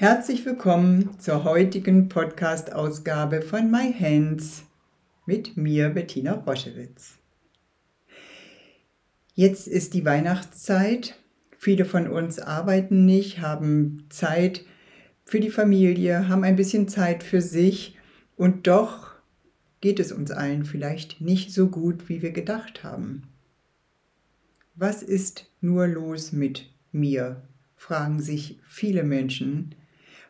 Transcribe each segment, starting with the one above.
Herzlich willkommen zur heutigen Podcast-Ausgabe von My Hands mit mir, Bettina Roschewitz. Jetzt ist die Weihnachtszeit. Viele von uns arbeiten nicht, haben Zeit für die Familie, haben ein bisschen Zeit für sich und doch geht es uns allen vielleicht nicht so gut, wie wir gedacht haben. Was ist nur los mit mir? fragen sich viele Menschen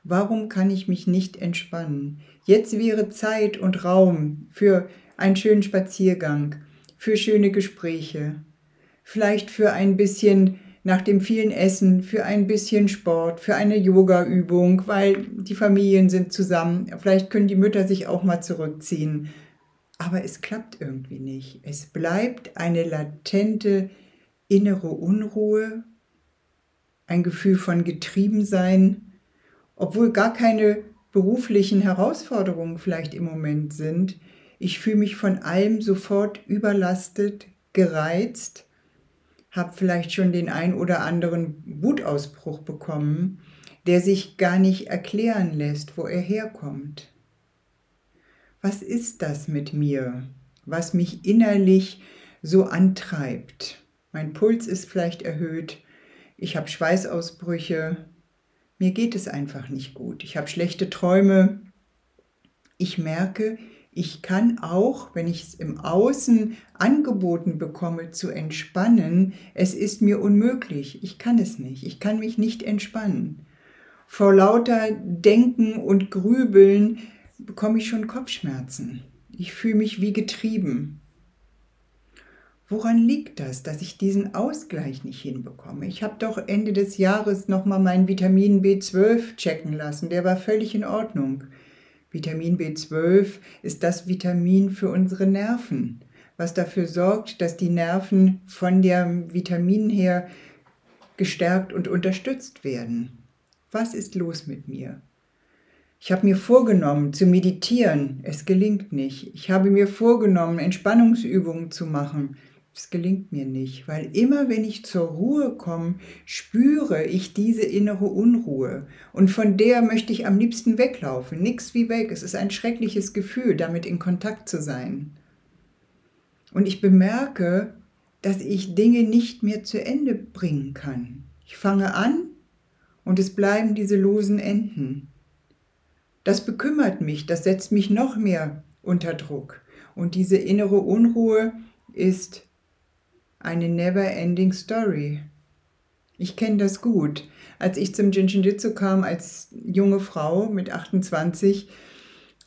Warum kann ich mich nicht entspannen? Jetzt wäre Zeit und Raum für einen schönen Spaziergang, für schöne Gespräche, vielleicht für ein bisschen nach dem vielen Essen, für ein bisschen Sport, für eine Yoga-Übung, weil die Familien sind zusammen. Vielleicht können die Mütter sich auch mal zurückziehen. Aber es klappt irgendwie nicht. Es bleibt eine latente innere Unruhe, ein Gefühl von Getriebensein, obwohl gar keine beruflichen Herausforderungen vielleicht im Moment sind. Ich fühle mich von allem sofort überlastet, gereizt, habe vielleicht schon den ein oder anderen Wutausbruch bekommen, der sich gar nicht erklären lässt, wo er herkommt. Was ist das mit mir, was mich innerlich so antreibt? Mein Puls ist vielleicht erhöht, ich habe Schweißausbrüche, mir geht es einfach nicht gut. Ich habe schlechte Träume. Ich merke, ich kann auch, wenn ich es im Außen angeboten bekomme, zu entspannen, es ist mir unmöglich. Ich kann es nicht. Ich kann mich nicht entspannen. Vor lauter Denken und Grübeln bekomme ich schon Kopfschmerzen. Ich fühle mich wie getrieben. Woran liegt das, dass ich diesen Ausgleich nicht hinbekomme? Ich habe doch Ende des Jahres nochmal meinen Vitamin B12 checken lassen. Der war völlig in Ordnung. Vitamin B12 ist das Vitamin für unsere Nerven, was dafür sorgt, dass die Nerven von der Vitamin her gestärkt und unterstützt werden. Was ist los mit mir? Ich habe mir vorgenommen zu meditieren, es gelingt nicht. Ich habe mir vorgenommen, Entspannungsübungen zu machen, es gelingt mir nicht, weil immer wenn ich zur Ruhe komme, spüre ich diese innere Unruhe. Und von der möchte ich am liebsten weglaufen. Nix wie weg. Es ist ein schreckliches Gefühl, damit in Kontakt zu sein. Und ich bemerke, dass ich Dinge nicht mehr zu Ende bringen kann. Ich fange an und es bleiben diese losen Enden. Das bekümmert mich, das setzt mich noch mehr unter Druck. Und diese innere Unruhe ist eine never-ending Story. Ich kenne das gut. Als ich zum Jiu-Jitsu kam als junge Frau mit 28,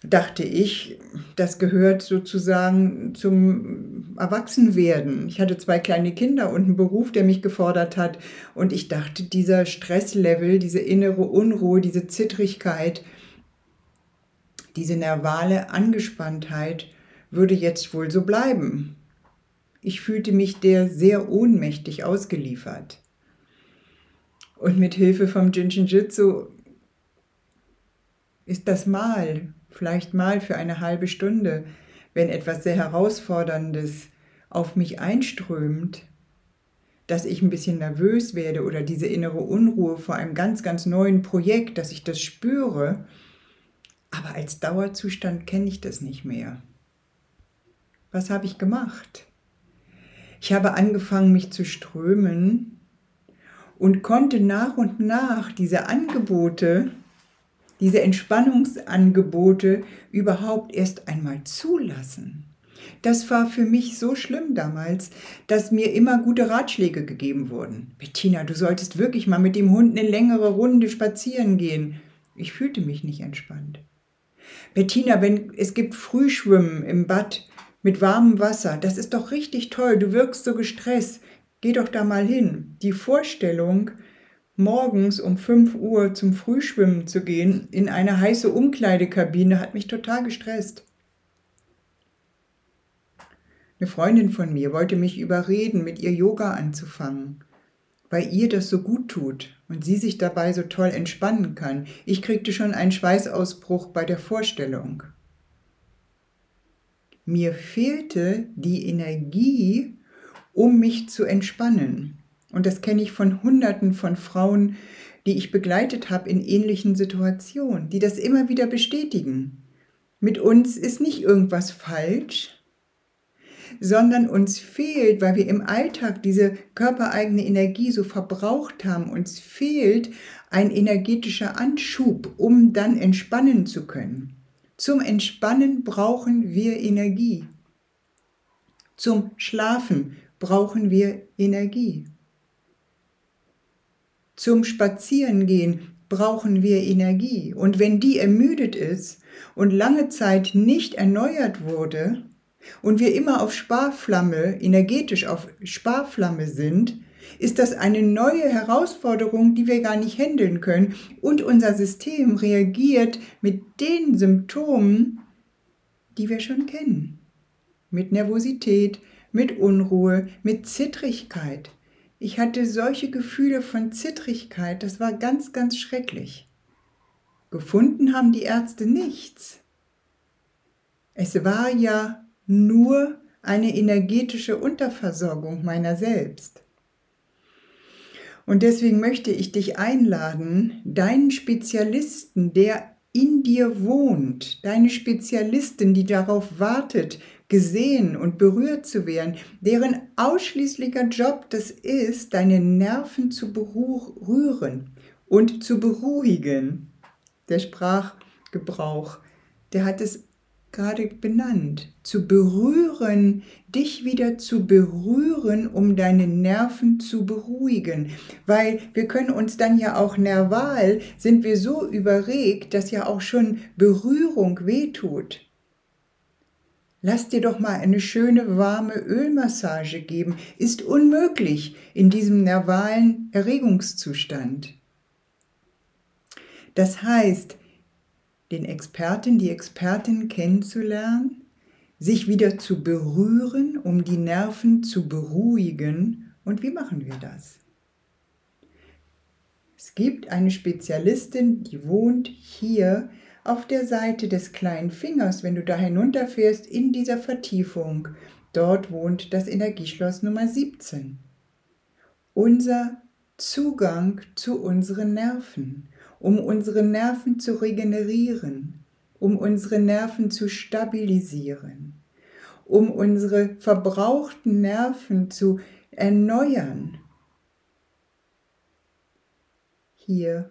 dachte ich, das gehört sozusagen zum Erwachsenwerden. Ich hatte zwei kleine Kinder und einen Beruf, der mich gefordert hat. Und ich dachte, dieser Stresslevel, diese innere Unruhe, diese Zittrigkeit, diese nervale Angespanntheit würde jetzt wohl so bleiben. Ich fühlte mich der sehr ohnmächtig ausgeliefert. Und mit Hilfe vom Jinshinjutsu ist das mal, vielleicht mal für eine halbe Stunde, wenn etwas sehr Herausforderndes auf mich einströmt, dass ich ein bisschen nervös werde oder diese innere Unruhe vor einem ganz, ganz neuen Projekt, dass ich das spüre. Aber als Dauerzustand kenne ich das nicht mehr. Was habe ich gemacht? Ich habe angefangen, mich zu strömen und konnte nach und nach diese Angebote, diese Entspannungsangebote überhaupt erst einmal zulassen. Das war für mich so schlimm damals, dass mir immer gute Ratschläge gegeben wurden. Bettina, du solltest wirklich mal mit dem Hund eine längere Runde spazieren gehen. Ich fühlte mich nicht entspannt. Bettina, wenn es gibt Frühschwimmen im Bad, mit warmem Wasser. Das ist doch richtig toll. Du wirkst so gestresst. Geh doch da mal hin. Die Vorstellung morgens um 5 Uhr zum Frühschwimmen zu gehen in eine heiße Umkleidekabine hat mich total gestresst. Eine Freundin von mir wollte mich überreden, mit ihr Yoga anzufangen, weil ihr das so gut tut und sie sich dabei so toll entspannen kann. Ich kriegte schon einen Schweißausbruch bei der Vorstellung. Mir fehlte die Energie, um mich zu entspannen. Und das kenne ich von Hunderten von Frauen, die ich begleitet habe in ähnlichen Situationen, die das immer wieder bestätigen. Mit uns ist nicht irgendwas falsch, sondern uns fehlt, weil wir im Alltag diese körpereigene Energie so verbraucht haben, uns fehlt ein energetischer Anschub, um dann entspannen zu können. Zum Entspannen brauchen wir Energie. Zum Schlafen brauchen wir Energie. Zum Spazierengehen brauchen wir Energie. Und wenn die ermüdet ist und lange Zeit nicht erneuert wurde und wir immer auf Sparflamme, energetisch auf Sparflamme sind, ist das eine neue Herausforderung, die wir gar nicht handeln können. Und unser System reagiert mit den Symptomen, die wir schon kennen. Mit Nervosität, mit Unruhe, mit Zittrigkeit. Ich hatte solche Gefühle von Zittrigkeit, das war ganz, ganz schrecklich. Gefunden haben die Ärzte nichts. Es war ja nur eine energetische Unterversorgung meiner selbst. Und deswegen möchte ich dich einladen, deinen Spezialisten, der in dir wohnt, deine Spezialistin, die darauf wartet, gesehen und berührt zu werden, deren ausschließlicher Job das ist, deine Nerven zu berühren und zu beruhigen. Der Sprachgebrauch, der hat es gerade benannt, zu berühren, dich wieder zu berühren, um deine Nerven zu beruhigen. Weil wir können uns dann ja auch nerval, sind wir so überregt, dass ja auch schon Berührung wehtut. Lass dir doch mal eine schöne warme Ölmassage geben. Ist unmöglich in diesem nervalen Erregungszustand. Das heißt, den Experten, die Expertin kennenzulernen, sich wieder zu berühren, um die Nerven zu beruhigen. Und wie machen wir das? Es gibt eine Spezialistin, die wohnt hier auf der Seite des kleinen Fingers, wenn du da hinunterfährst in dieser Vertiefung. Dort wohnt das Energieschloss Nummer 17. Unser Zugang zu unseren Nerven, um unsere Nerven zu regenerieren, um unsere Nerven zu stabilisieren, um unsere verbrauchten Nerven zu erneuern. Hier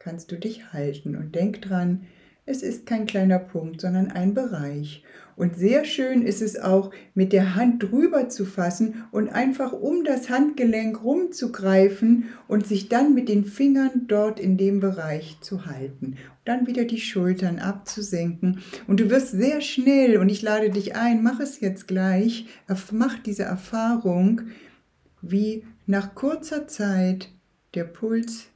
kannst du dich halten und denk dran, es ist kein kleiner Punkt, sondern ein Bereich. Und sehr schön ist es auch, mit der Hand drüber zu fassen und einfach um das Handgelenk rumzugreifen und sich dann mit den Fingern dort in dem Bereich zu halten. Dann wieder die Schultern abzusenken. Und du wirst sehr schnell, und ich lade dich ein, mach es jetzt gleich, mach diese Erfahrung, wie nach kurzer Zeit der Puls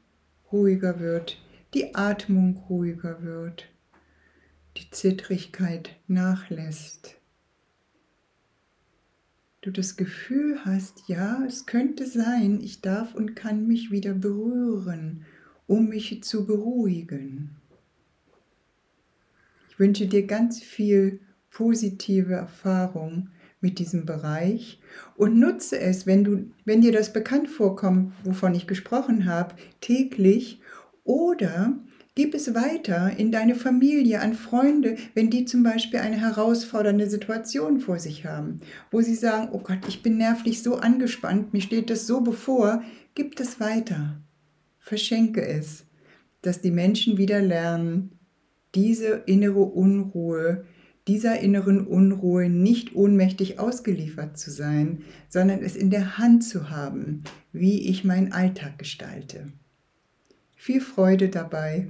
ruhiger wird, die Atmung ruhiger wird die Zittrigkeit nachlässt. Du das Gefühl hast, ja, es könnte sein, ich darf und kann mich wieder berühren, um mich zu beruhigen. Ich wünsche dir ganz viel positive Erfahrung mit diesem Bereich und nutze es, wenn, du, wenn dir das bekannt vorkommt, wovon ich gesprochen habe, täglich oder Gib es weiter in deine Familie, an Freunde, wenn die zum Beispiel eine herausfordernde Situation vor sich haben, wo sie sagen, oh Gott, ich bin nervlich so angespannt, mir steht das so bevor, gib es weiter. Verschenke es, dass die Menschen wieder lernen, diese innere Unruhe, dieser inneren Unruhe nicht ohnmächtig ausgeliefert zu sein, sondern es in der Hand zu haben, wie ich meinen Alltag gestalte. Viel Freude dabei.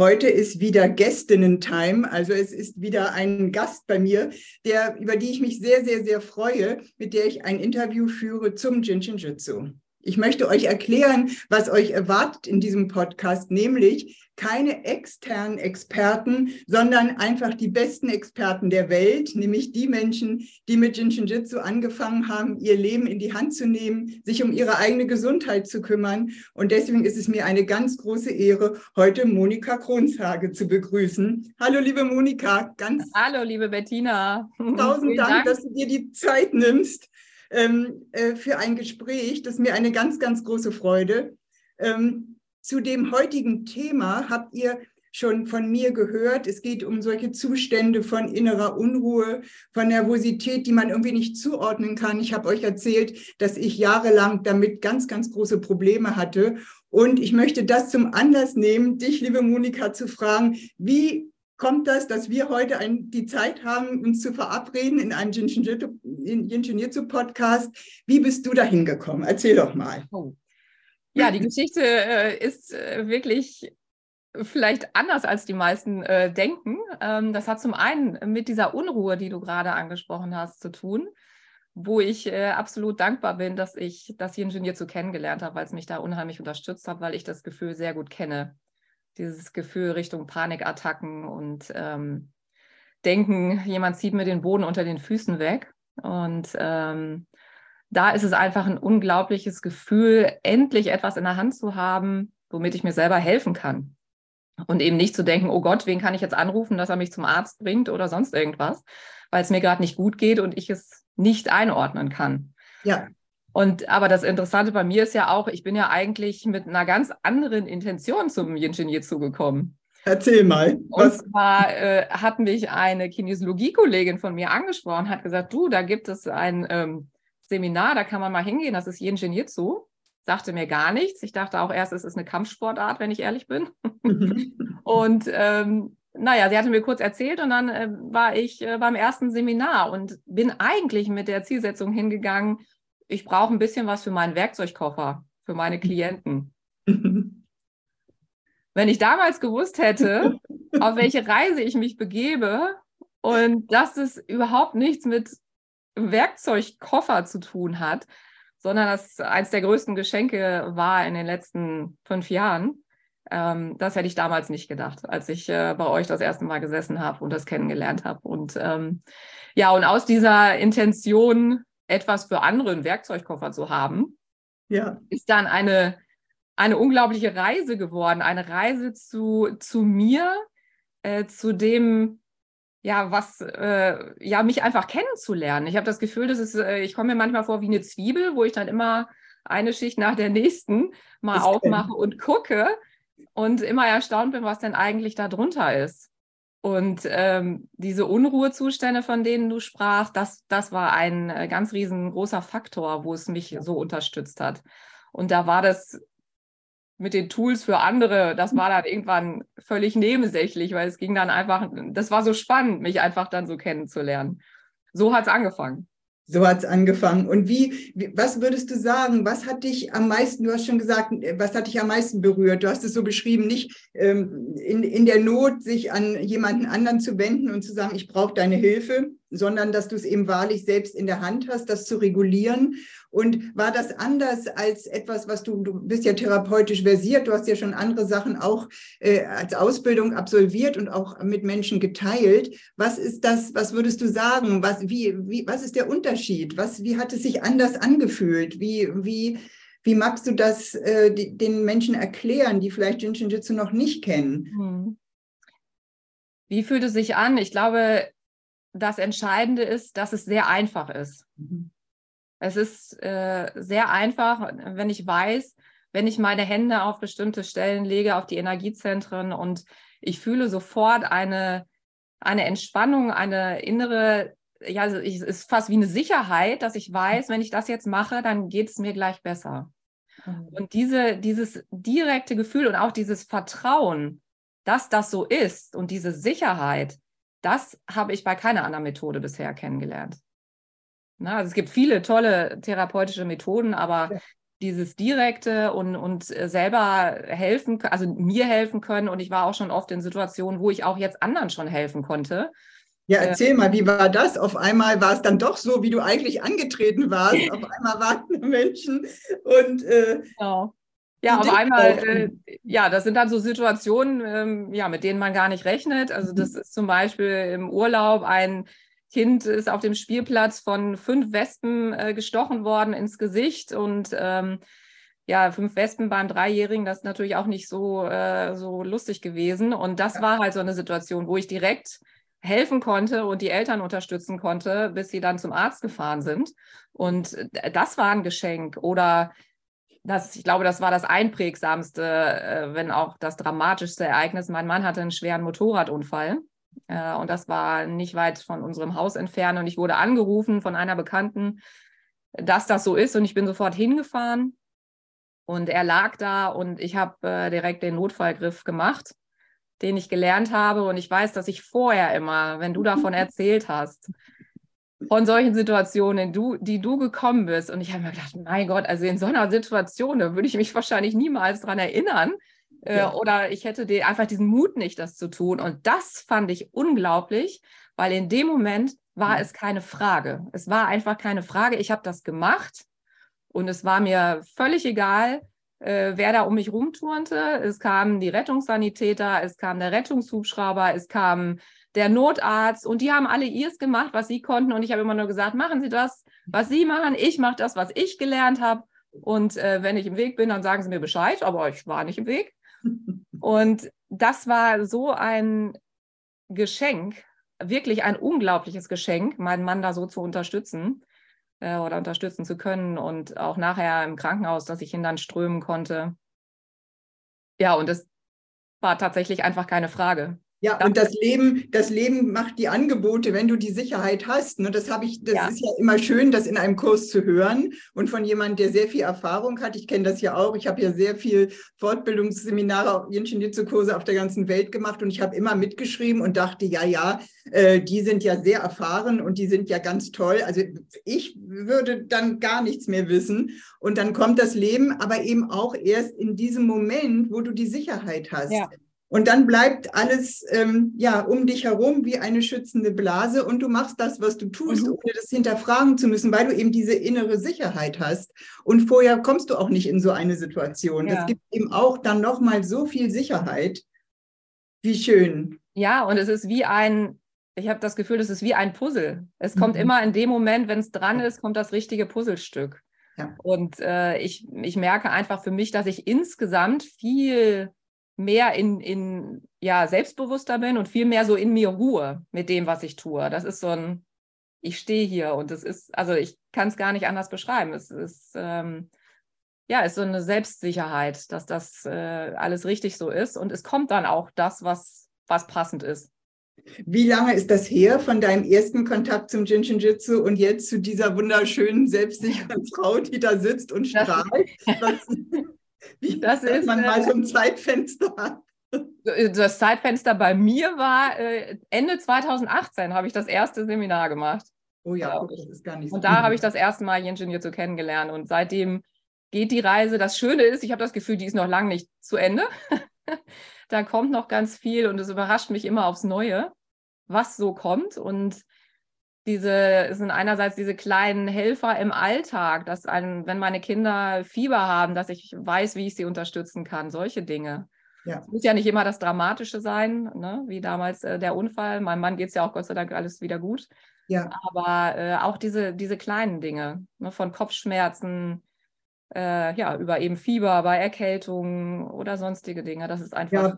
Heute ist wieder Gästinnen-Time, also es ist wieder ein Gast bei mir, der, über die ich mich sehr, sehr, sehr freue, mit der ich ein Interview führe zum Jinshin Jutsu. Ich möchte euch erklären, was euch erwartet in diesem Podcast, nämlich keine externen Experten, sondern einfach die besten Experten der Welt, nämlich die Menschen, die mit Jinshinjutsu angefangen haben, ihr Leben in die Hand zu nehmen, sich um ihre eigene Gesundheit zu kümmern. Und deswegen ist es mir eine ganz große Ehre, heute Monika Kronshage zu begrüßen. Hallo, liebe Monika, ganz. Hallo, liebe Bettina. Tausend Dank, Dank, dass du dir die Zeit nimmst ähm, äh, für ein Gespräch. Das ist mir eine ganz, ganz große Freude. Ähm, zu dem heutigen Thema habt ihr schon von mir gehört. Es geht um solche Zustände von innerer Unruhe, von Nervosität, die man irgendwie nicht zuordnen kann. Ich habe euch erzählt, dass ich jahrelang damit ganz, ganz große Probleme hatte. Und ich möchte das zum Anlass nehmen, dich, liebe Monika, zu fragen, wie kommt das, dass wir heute ein, die Zeit haben, uns zu verabreden in einem Jinjinjutsu-Podcast. Wie bist du da hingekommen? Erzähl doch mal. Oh. Ja, die Geschichte äh, ist äh, wirklich vielleicht anders, als die meisten äh, denken. Ähm, das hat zum einen mit dieser Unruhe, die du gerade angesprochen hast, zu tun, wo ich äh, absolut dankbar bin, dass ich das Jinjinjutsu kennengelernt habe, weil es mich da unheimlich unterstützt hat, weil ich das Gefühl sehr gut kenne dieses Gefühl Richtung Panikattacken und ähm, denken, jemand zieht mir den Boden unter den Füßen weg. Und ähm, da ist es einfach ein unglaubliches Gefühl, endlich etwas in der Hand zu haben, womit ich mir selber helfen kann. Und eben nicht zu denken, oh Gott, wen kann ich jetzt anrufen, dass er mich zum Arzt bringt oder sonst irgendwas, weil es mir gerade nicht gut geht und ich es nicht einordnen kann. Ja. Und aber das Interessante bei mir ist ja auch, ich bin ja eigentlich mit einer ganz anderen Intention zum Yin Jitsu gekommen. Erzähl mal. Was? Und zwar äh, hat mich eine Kinesiologie-Kollegin von mir angesprochen, hat gesagt, du, da gibt es ein ähm, Seminar, da kann man mal hingehen, das ist Yin Jitsu. Sagte mir gar nichts. Ich dachte auch erst, es ist eine Kampfsportart, wenn ich ehrlich bin. und ähm, naja, sie hatte mir kurz erzählt und dann äh, war ich äh, beim ersten Seminar und bin eigentlich mit der Zielsetzung hingegangen, ich brauche ein bisschen was für meinen Werkzeugkoffer, für meine Klienten. Wenn ich damals gewusst hätte, auf welche Reise ich mich begebe und dass es überhaupt nichts mit Werkzeugkoffer zu tun hat, sondern dass eines der größten Geschenke war in den letzten fünf Jahren, ähm, das hätte ich damals nicht gedacht, als ich äh, bei euch das erste Mal gesessen habe und das kennengelernt habe. Und ähm, ja, und aus dieser Intention etwas für andere einen Werkzeugkoffer zu haben, ja. ist dann eine, eine unglaubliche Reise geworden. Eine Reise zu, zu mir, äh, zu dem, ja, was, äh, ja, mich einfach kennenzulernen. Ich habe das Gefühl, dass es, äh, ich komme mir manchmal vor wie eine Zwiebel, wo ich dann immer eine Schicht nach der nächsten mal das aufmache und gucke und immer erstaunt bin, was denn eigentlich da drunter ist. Und ähm, diese Unruhezustände, von denen du sprachst, das, das war ein äh, ganz riesengroßer Faktor, wo es mich so unterstützt hat. Und da war das mit den Tools für andere, das war dann irgendwann völlig nebensächlich, weil es ging dann einfach, das war so spannend, mich einfach dann so kennenzulernen. So hat es angefangen. So hat es angefangen. Und wie, was würdest du sagen, was hat dich am meisten, du hast schon gesagt, was hat dich am meisten berührt? Du hast es so beschrieben, nicht ähm, in, in der Not sich an jemanden anderen zu wenden und zu sagen, ich brauche deine Hilfe, sondern dass du es eben wahrlich selbst in der Hand hast, das zu regulieren. Und war das anders als etwas, was du, du bist ja therapeutisch versiert, du hast ja schon andere Sachen auch äh, als Ausbildung absolviert und auch mit Menschen geteilt. Was ist das, was würdest du sagen? Was, wie, wie, was ist der Unterschied? Was, wie hat es sich anders angefühlt? Wie, wie, wie magst du das äh, die, den Menschen erklären, die vielleicht Jinshin Jitsu noch nicht kennen? Hm. Wie fühlt es sich an? Ich glaube, das Entscheidende ist, dass es sehr einfach ist. Mhm. Es ist äh, sehr einfach, wenn ich weiß, wenn ich meine Hände auf bestimmte Stellen lege, auf die Energiezentren und ich fühle sofort eine, eine Entspannung, eine innere, ja, es ist fast wie eine Sicherheit, dass ich weiß, wenn ich das jetzt mache, dann geht es mir gleich besser. Mhm. Und diese, dieses direkte Gefühl und auch dieses Vertrauen, dass das so ist und diese Sicherheit, das habe ich bei keiner anderen Methode bisher kennengelernt. Na, also es gibt viele tolle therapeutische Methoden, aber ja. dieses direkte und, und äh, selber helfen, also mir helfen können. Und ich war auch schon oft in Situationen, wo ich auch jetzt anderen schon helfen konnte. Ja, erzähl mal, wie war das? Auf einmal war es dann doch so, wie du eigentlich angetreten warst. Auf einmal waren Menschen und äh, genau. Ja, auf einmal, äh, ja, das sind dann so Situationen, ähm, ja, mit denen man gar nicht rechnet. Also das ist zum Beispiel im Urlaub ein Kind ist auf dem Spielplatz von fünf Wespen äh, gestochen worden ins Gesicht und ähm, ja, fünf Wespen beim Dreijährigen, das ist natürlich auch nicht so, äh, so lustig gewesen. Und das war halt so eine Situation, wo ich direkt helfen konnte und die Eltern unterstützen konnte, bis sie dann zum Arzt gefahren sind. Und äh, das war ein Geschenk. Oder das, ich glaube, das war das einprägsamste, äh, wenn auch das dramatischste Ereignis. Mein Mann hatte einen schweren Motorradunfall. Äh, und das war nicht weit von unserem Haus entfernt. Und ich wurde angerufen von einer Bekannten, dass das so ist. Und ich bin sofort hingefahren. Und er lag da und ich habe äh, direkt den Notfallgriff gemacht, den ich gelernt habe. Und ich weiß, dass ich vorher immer, wenn du davon erzählt hast, von solchen Situationen, du, die du gekommen bist. Und ich habe mir gedacht, mein Gott, also in so einer Situation, da würde ich mich wahrscheinlich niemals dran erinnern. Äh, ja. Oder ich hätte die, einfach diesen Mut nicht, das zu tun. Und das fand ich unglaublich, weil in dem Moment war mhm. es keine Frage. Es war einfach keine Frage. Ich habe das gemacht und es war mir völlig egal, äh, wer da um mich rumturnte. Es kamen die Rettungssanitäter, es kam der Rettungshubschrauber, es kam der Notarzt und die haben alle ihrs gemacht, was sie konnten. Und ich habe immer nur gesagt, machen Sie das, was Sie machen. Ich mache das, was ich gelernt habe. Und äh, wenn ich im Weg bin, dann sagen Sie mir Bescheid, aber ich war nicht im Weg. Und das war so ein Geschenk, wirklich ein unglaubliches Geschenk, meinen Mann da so zu unterstützen äh, oder unterstützen zu können und auch nachher im Krankenhaus, dass ich ihn dann strömen konnte. Ja, und es war tatsächlich einfach keine Frage. Ja, und das Leben, das Leben macht die Angebote, wenn du die Sicherheit hast. Ne? Das habe ich, das ja. ist ja immer schön, das in einem Kurs zu hören und von jemandem, der sehr viel Erfahrung hat. Ich kenne das ja auch. Ich habe ja sehr viel Fortbildungsseminare, Ingenieurkurse auf der ganzen Welt gemacht und ich habe immer mitgeschrieben und dachte, ja, ja, äh, die sind ja sehr erfahren und die sind ja ganz toll. Also ich würde dann gar nichts mehr wissen. Und dann kommt das Leben, aber eben auch erst in diesem Moment, wo du die Sicherheit hast. Ja. Und dann bleibt alles ähm, ja um dich herum wie eine schützende Blase und du machst das, was du tust, mhm. ohne das hinterfragen zu müssen, weil du eben diese innere Sicherheit hast. Und vorher kommst du auch nicht in so eine Situation. Ja. gibt eben auch dann noch mal so viel Sicherheit. Wie schön. Ja, und es ist wie ein, ich habe das Gefühl, es ist wie ein Puzzle. Es kommt mhm. immer in dem Moment, wenn es dran ist, kommt das richtige Puzzlestück. Ja. Und äh, ich, ich merke einfach für mich, dass ich insgesamt viel mehr in, in ja, selbstbewusster bin und viel mehr so in mir Ruhe mit dem, was ich tue. Das ist so ein, ich stehe hier und es ist, also ich kann es gar nicht anders beschreiben. Es ist, ähm, ja, ist so eine Selbstsicherheit, dass das äh, alles richtig so ist und es kommt dann auch das, was, was passend ist. Wie lange ist das her von deinem ersten Kontakt zum Jinshinjutsu und jetzt zu dieser wunderschönen, selbstsicheren Frau, die da sitzt und strahlt? Wie das ist man mal so ein Zeitfenster Das Zeitfenster bei mir war äh, Ende 2018 habe ich das erste Seminar gemacht. Oh ja, das ist gar nicht so. Und da habe ich das erste Mal Ingenieur zu kennengelernt und seitdem geht die Reise. Das Schöne ist, ich habe das Gefühl, die ist noch lange nicht zu Ende. da kommt noch ganz viel und es überrascht mich immer aufs Neue, was so kommt und diese sind einerseits diese kleinen Helfer im Alltag, dass ein, wenn meine Kinder Fieber haben, dass ich weiß, wie ich sie unterstützen kann, solche Dinge. Ja. Es muss ja nicht immer das Dramatische sein, ne? wie damals äh, der Unfall. Meinem Mann geht es ja auch Gott sei Dank alles wieder gut. Ja. Aber äh, auch diese, diese kleinen Dinge, ne? von Kopfschmerzen, äh, ja, über eben Fieber bei Erkältungen oder sonstige Dinge. Das ist einfach ja.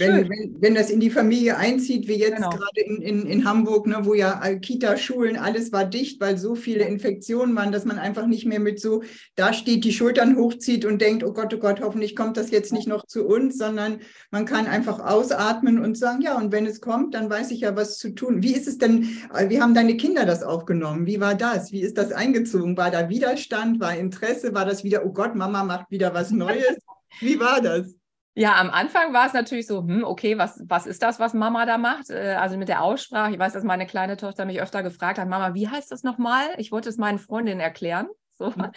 Wenn, wenn, wenn, das in die Familie einzieht, wie jetzt genau. gerade in, in, in Hamburg, ne, wo ja Kita, Schulen, alles war dicht, weil so viele Infektionen waren, dass man einfach nicht mehr mit so, da steht, die Schultern hochzieht und denkt, oh Gott, oh Gott, hoffentlich kommt das jetzt nicht noch zu uns, sondern man kann einfach ausatmen und sagen, ja, und wenn es kommt, dann weiß ich ja, was zu tun. Wie ist es denn, wie haben deine Kinder das aufgenommen? Wie war das? Wie ist das eingezogen? War da Widerstand? War Interesse? War das wieder, oh Gott, Mama macht wieder was Neues? Wie war das? Ja, am Anfang war es natürlich so, hm, okay, was, was ist das, was Mama da macht? Äh, also mit der Aussprache. Ich weiß, dass meine kleine Tochter mich öfter gefragt hat, Mama, wie heißt das nochmal? Ich wollte es meinen Freundinnen erklären. So. Mhm.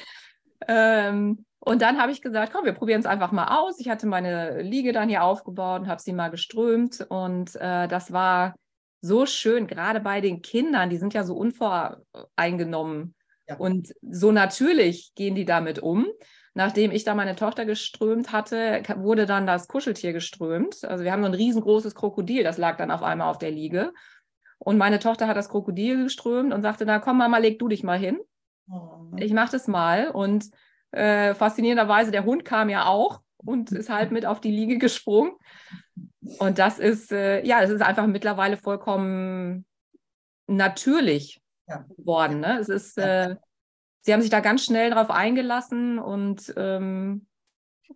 Ähm, und dann habe ich gesagt, komm, wir probieren es einfach mal aus. Ich hatte meine Liege dann hier aufgebaut und habe sie mal geströmt. Und äh, das war so schön, gerade bei den Kindern, die sind ja so unvoreingenommen ja. und so natürlich gehen die damit um. Nachdem ich da meine Tochter geströmt hatte, wurde dann das Kuscheltier geströmt. Also wir haben so ein riesengroßes Krokodil, das lag dann auf einmal auf der Liege. Und meine Tochter hat das Krokodil geströmt und sagte, na komm Mama, leg du dich mal hin. Oh. Ich mach das mal. Und äh, faszinierenderweise, der Hund kam ja auch und ist halt mit auf die Liege gesprungen. Und das ist, äh, ja, es ist einfach mittlerweile vollkommen natürlich ja. geworden. Ne? Es ist, äh, sie haben sich da ganz schnell drauf eingelassen und ähm,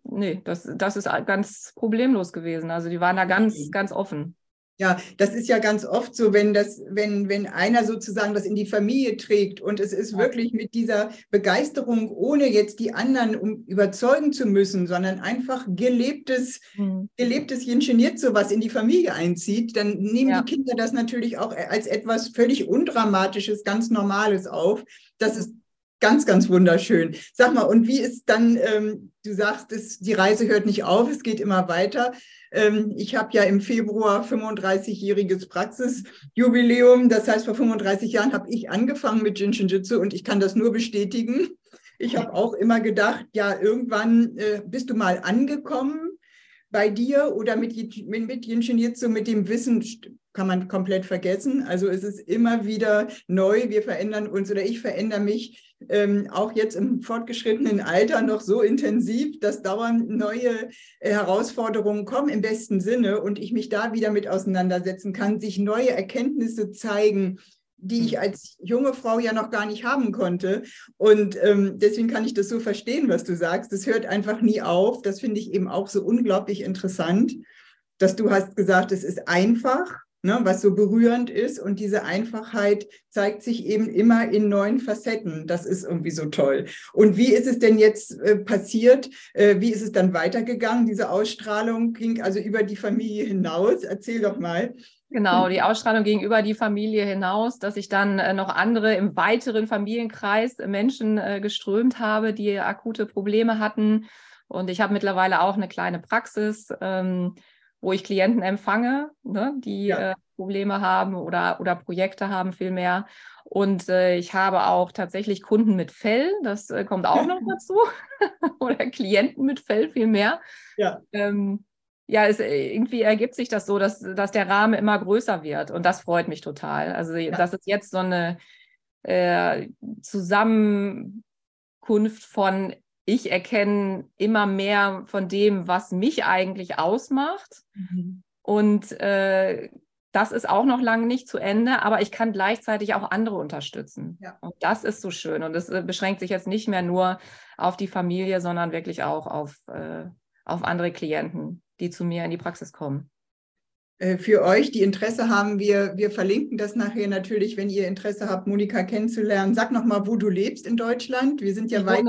nee, das, das ist ganz problemlos gewesen. Also die waren da ganz, ganz offen. Ja, das ist ja ganz oft so, wenn das, wenn, wenn einer sozusagen das in die Familie trägt und es ist wirklich mit dieser Begeisterung, ohne jetzt die anderen um überzeugen zu müssen, sondern einfach gelebtes, mhm. gelebtes Ingeniert sowas in die Familie einzieht, dann nehmen ja. die Kinder das natürlich auch als etwas völlig Undramatisches, ganz Normales auf. Das ist Ganz, ganz wunderschön. Sag mal, und wie ist dann, ähm, du sagst, es, die Reise hört nicht auf, es geht immer weiter. Ähm, ich habe ja im Februar 35-jähriges Praxisjubiläum. Das heißt, vor 35 Jahren habe ich angefangen mit Jinshinjutsu und ich kann das nur bestätigen. Ich habe auch immer gedacht, ja, irgendwann äh, bist du mal angekommen bei dir oder mit, mit, mit Jinshinjutsu, mit dem Wissen, kann man komplett vergessen. Also es ist immer wieder neu, wir verändern uns oder ich verändere mich ähm, auch jetzt im fortgeschrittenen Alter noch so intensiv, dass dauernd neue äh, Herausforderungen kommen im besten Sinne und ich mich da wieder mit auseinandersetzen kann, sich neue Erkenntnisse zeigen, die ich hm. als junge Frau ja noch gar nicht haben konnte. Und ähm, deswegen kann ich das so verstehen, was du sagst. Das hört einfach nie auf. Das finde ich eben auch so unglaublich interessant, dass du hast gesagt, es ist einfach ne, was so berührend ist. Und diese Einfachheit zeigt sich eben immer in neuen Facetten. Das ist irgendwie so toll. Und wie ist es denn jetzt äh, passiert? Äh, wie ist es dann weitergegangen? Diese Ausstrahlung ging also über die Familie hinaus. Erzähl doch mal. Genau, die Ausstrahlung ging über die Familie hinaus, dass ich dann äh, noch andere im weiteren Familienkreis äh, Menschen äh, geströmt habe, die akute Probleme hatten. Und ich habe mittlerweile auch eine kleine Praxis. Ähm, wo ich Klienten empfange, ne, die ja. Probleme haben oder, oder Projekte haben vielmehr. Und äh, ich habe auch tatsächlich Kunden mit Fell, das äh, kommt auch noch dazu. oder Klienten mit Fell vielmehr. Ja. Ähm, ja, es, äh, irgendwie ergibt sich das so, dass, dass der Rahmen immer größer wird. Und das freut mich total. Also, ja. das ist jetzt so eine äh, Zusammenkunft von ich erkenne immer mehr von dem, was mich eigentlich ausmacht. Mhm. Und äh, das ist auch noch lange nicht zu Ende, aber ich kann gleichzeitig auch andere unterstützen. Ja. Und das ist so schön. Und es äh, beschränkt sich jetzt nicht mehr nur auf die Familie, sondern wirklich auch auf, äh, auf andere Klienten, die zu mir in die Praxis kommen. Äh, für euch, die Interesse haben, wir, wir verlinken das nachher natürlich, wenn ihr Interesse habt, Monika kennenzulernen. Sag nochmal, wo du lebst in Deutschland. Wir sind ja weit.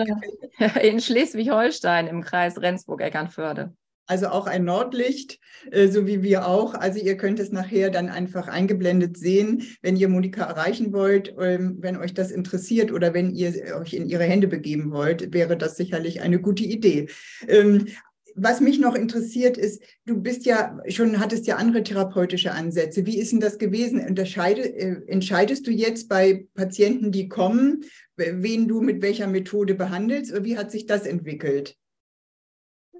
In Schleswig-Holstein im Kreis Rendsburg-Eckernförde. Also auch ein Nordlicht, äh, so wie wir auch. Also ihr könnt es nachher dann einfach eingeblendet sehen, wenn ihr Monika erreichen wollt, ähm, wenn euch das interessiert oder wenn ihr euch in ihre Hände begeben wollt, wäre das sicherlich eine gute Idee. Was mich noch interessiert ist, du bist ja schon, hattest ja andere therapeutische Ansätze. Wie ist denn das gewesen? Unterscheide, äh, entscheidest du jetzt bei Patienten, die kommen, wen du mit welcher Methode behandelst? Oder wie hat sich das entwickelt?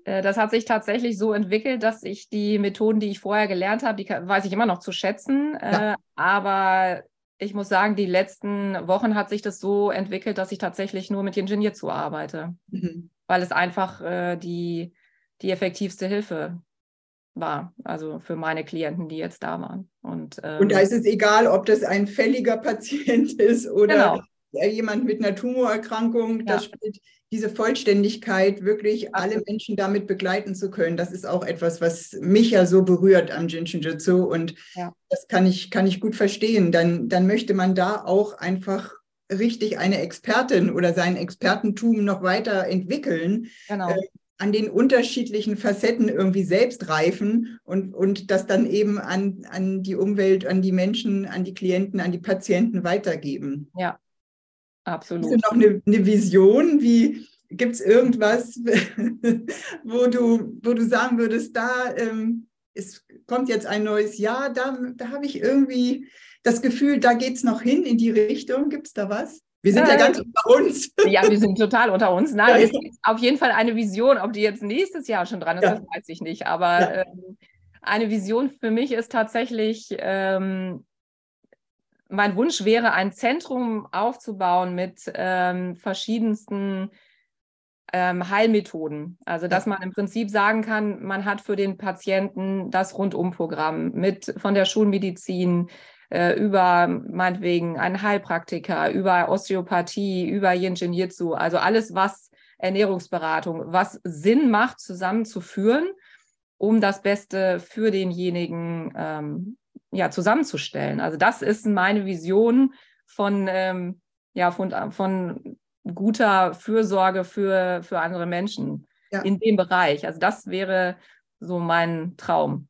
Äh, das hat sich tatsächlich so entwickelt, dass ich die Methoden, die ich vorher gelernt habe, die weiß ich immer noch zu schätzen. Ja. Äh, aber ich muss sagen, die letzten Wochen hat sich das so entwickelt, dass ich tatsächlich nur mit Yin zu arbeite. Mhm. Weil es einfach äh, die, die effektivste Hilfe war, also für meine Klienten, die jetzt da waren. Und, ähm, und da ist es egal, ob das ein fälliger Patient ist oder genau. jemand mit einer Tumorerkrankung. Ja. Das spielt diese Vollständigkeit, wirklich alle Menschen damit begleiten zu können. Das ist auch etwas, was mich ja so berührt am Jinshin Jutsu. Und ja. das kann ich, kann ich gut verstehen. Dann, dann möchte man da auch einfach richtig eine Expertin oder sein Expertentum noch weiter entwickeln. Genau. Äh, an den unterschiedlichen Facetten irgendwie selbst reifen und, und das dann eben an, an die Umwelt, an die Menschen, an die Klienten, an die Patienten weitergeben. Ja, absolut. Hast du noch eine, eine Vision? Wie gibt es irgendwas, wo du, wo du sagen würdest, da ähm, ist, kommt jetzt ein neues Jahr, da, da habe ich irgendwie das Gefühl, da geht es noch hin in die Richtung. Gibt es da was? Wir sind ja ganz unter uns. Ja, wir sind total unter uns. Nein, es gibt auf jeden Fall eine Vision. Ob die jetzt nächstes Jahr schon dran ist, ja. das weiß ich nicht. Aber ja. ähm, eine Vision für mich ist tatsächlich, ähm, mein Wunsch wäre, ein Zentrum aufzubauen mit ähm, verschiedensten ähm, Heilmethoden. Also, dass man im Prinzip sagen kann, man hat für den Patienten das Rundumprogramm mit von der Schulmedizin äh, über meinetwegen einen Heilpraktiker, über Osteopathie, über Yin Jin Jitsu, also alles, was Ernährungsberatung, was Sinn macht, zusammenzuführen, um das Beste für denjenigen ähm, ja, zusammenzustellen. Also das ist meine Vision von, ähm, ja, von, von guter Fürsorge für, für andere Menschen ja. in dem Bereich. Also das wäre so mein Traum.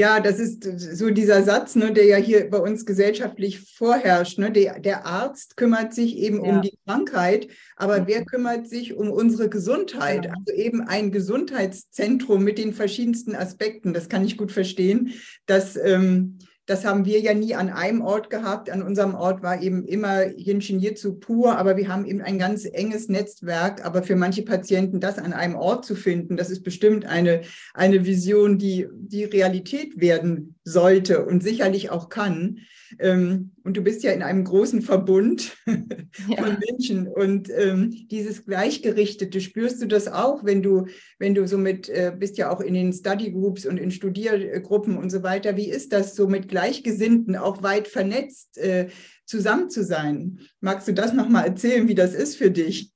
Ja, das ist so dieser Satz, ne, der ja hier bei uns gesellschaftlich vorherrscht. Ne? Der, der Arzt kümmert sich eben ja. um die Krankheit, aber mhm. wer kümmert sich um unsere Gesundheit? Ja. Also eben ein Gesundheitszentrum mit den verschiedensten Aspekten. Das kann ich gut verstehen, dass ähm, das haben wir ja nie an einem Ort gehabt. An unserem Ort war eben immer Jinshin Jitsu pur, aber wir haben eben ein ganz enges Netzwerk. Aber für manche Patienten das an einem Ort zu finden, das ist bestimmt eine, eine Vision, die, die Realität werden sollte und sicherlich auch kann. Ähm, und du bist ja in einem großen Verbund ja. von Menschen. Und ähm, dieses Gleichgerichtete, spürst du das auch, wenn du, wenn du so mit, äh, bist ja auch in den Study Groups und in Studiergruppen und so weiter. Wie ist das so mit Gleichgesinnten, auch weit vernetzt äh, zusammen zu sein? Magst du das nochmal erzählen, wie das ist für dich?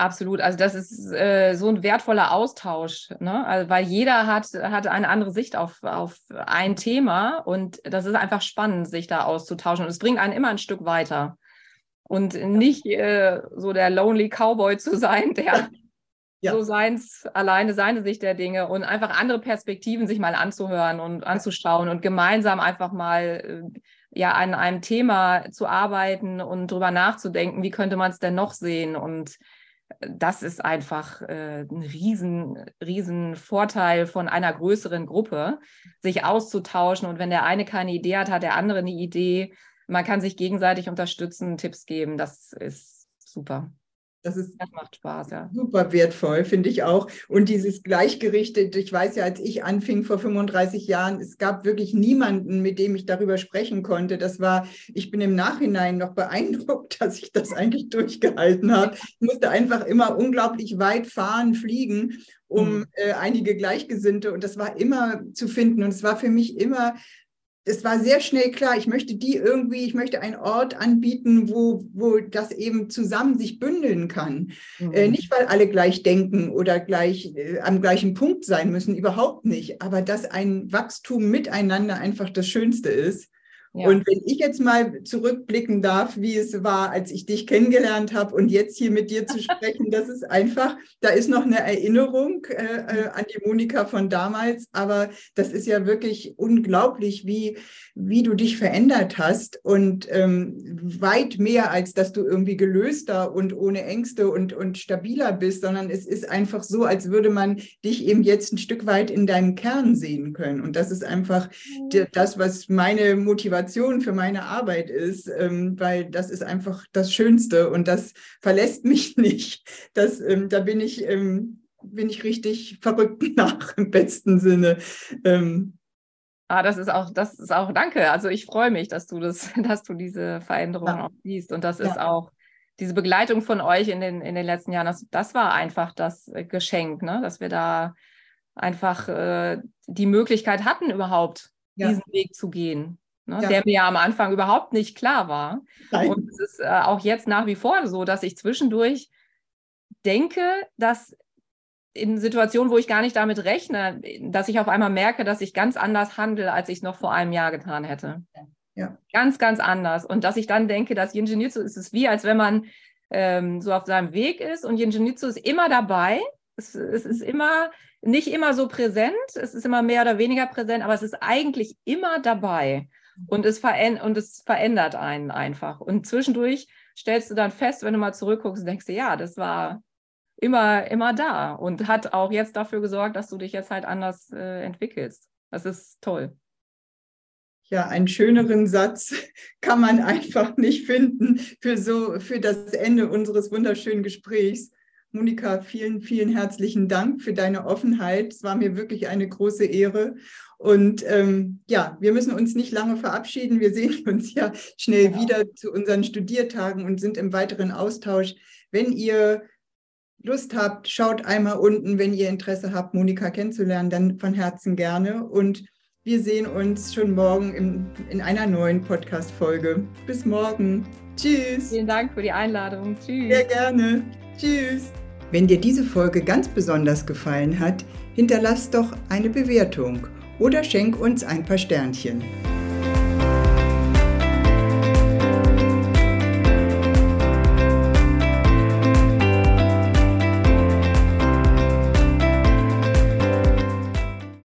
Absolut. Also das ist äh, so ein wertvoller Austausch, ne? Also, weil jeder hat, hat eine andere Sicht auf, auf ein Thema und das ist einfach spannend, sich da auszutauschen. Und es bringt einen immer ein Stück weiter. Und nicht äh, so der Lonely Cowboy zu sein, der ja. so seins, alleine seine Sicht der Dinge und einfach andere Perspektiven sich mal anzuhören und anzuschauen und gemeinsam einfach mal äh, ja an einem Thema zu arbeiten und drüber nachzudenken, wie könnte man es denn noch sehen und das ist einfach äh, ein riesen, riesen Vorteil von einer größeren Gruppe, sich auszutauschen. Und wenn der eine keine Idee hat, hat der andere eine Idee. Man kann sich gegenseitig unterstützen, Tipps geben. Das ist super. Das, ist das macht Spaß, ja. Super wertvoll, finde ich auch. Und dieses Gleichgerichtet, ich weiß ja, als ich anfing vor 35 Jahren, es gab wirklich niemanden, mit dem ich darüber sprechen konnte. Das war, ich bin im Nachhinein noch beeindruckt, dass ich das eigentlich durchgehalten habe. Ich musste einfach immer unglaublich weit fahren, fliegen, um mhm. äh, einige Gleichgesinnte. Und das war immer zu finden. Und es war für mich immer es war sehr schnell klar, ich möchte die irgendwie, ich möchte einen Ort anbieten, wo, wo das eben zusammen sich bündeln kann. Mhm. Äh, nicht, weil alle gleich denken oder gleich äh, am gleichen Punkt sein müssen, überhaupt nicht, aber dass ein Wachstum miteinander einfach das Schönste ist. Ja. Und wenn ich jetzt mal zurückblicken darf, wie es war, als ich dich kennengelernt habe und jetzt hier mit dir zu sprechen, das ist einfach, da ist noch eine Erinnerung äh, äh, an die Monika von damals, aber das ist ja wirklich unglaublich, wie, wie du dich verändert hast und ähm, weit mehr, als dass du irgendwie gelöster und ohne Ängste und, und stabiler bist, sondern es ist einfach so, als würde man dich eben jetzt ein Stück weit in deinem Kern sehen können. Und das ist einfach mhm. das, was meine Motivation Motivation für meine Arbeit ist, ähm, weil das ist einfach das Schönste und das verlässt mich nicht. Das, ähm, da bin ich, ähm, bin ich richtig verrückt nach im besten Sinne. Ähm, ah, das ist auch, das ist auch, danke. Also ich freue mich, dass du das, dass du diese Veränderung ja. auch siehst. Und das ja. ist auch diese Begleitung von euch in den, in den letzten Jahren, das, das war einfach das Geschenk, ne? dass wir da einfach äh, die Möglichkeit hatten, überhaupt ja. diesen Weg zu gehen ne, ja. der mir ja am Anfang überhaupt nicht klar war. Nein. Und es ist äh, auch jetzt nach wie vor so, dass ich zwischendurch denke, dass in Situationen, wo ich gar nicht damit rechne, dass ich auf einmal merke, dass ich ganz anders handle, als ich es noch vor einem Jahr getan hätte. Ja. Ganz, ganz anders. Und dass ich dann denke, dass Yin Jinjitsu ist es wie, als wenn man ähm, so auf seinem Weg ist und Yin Jinjitsu ist immer dabei. Es, es ist immer nicht immer so präsent, es ist immer mehr oder weniger präsent, aber es ist eigentlich immer dabei. Und es, und es verändert einen einfach. Und zwischendurch stellst du dann fest, wenn du mal zurückguckst, denkst du, ja, das war immer, immer da und hat auch jetzt dafür gesorgt, dass du dich jetzt halt anders äh, entwickelst. Das ist toll. ja, einen schöneren Satz kann man einfach nicht finden für so, für das Ende unseres wunderschönen Gesprächs. Monika, vielen, vielen herzlichen Dank für deine Offenheit. Es war mir wirklich eine große Ehre. Und ähm, ja, wir müssen uns nicht lange verabschieden. Wir sehen uns ja schnell genau. wieder zu unseren Studiertagen und sind im weiteren Austausch. Wenn ihr Lust habt, schaut einmal unten, wenn ihr Interesse habt, Monika kennenzulernen, dann von Herzen gerne. Und wir sehen uns schon morgen in, in einer neuen Podcast-Folge. Bis morgen. Tschüss. Vielen Dank für die Einladung. Tschüss. Sehr gerne. Tschüss. Wenn dir diese Folge ganz besonders gefallen hat, hinterlass doch eine Bewertung oder schenk uns ein paar Sternchen.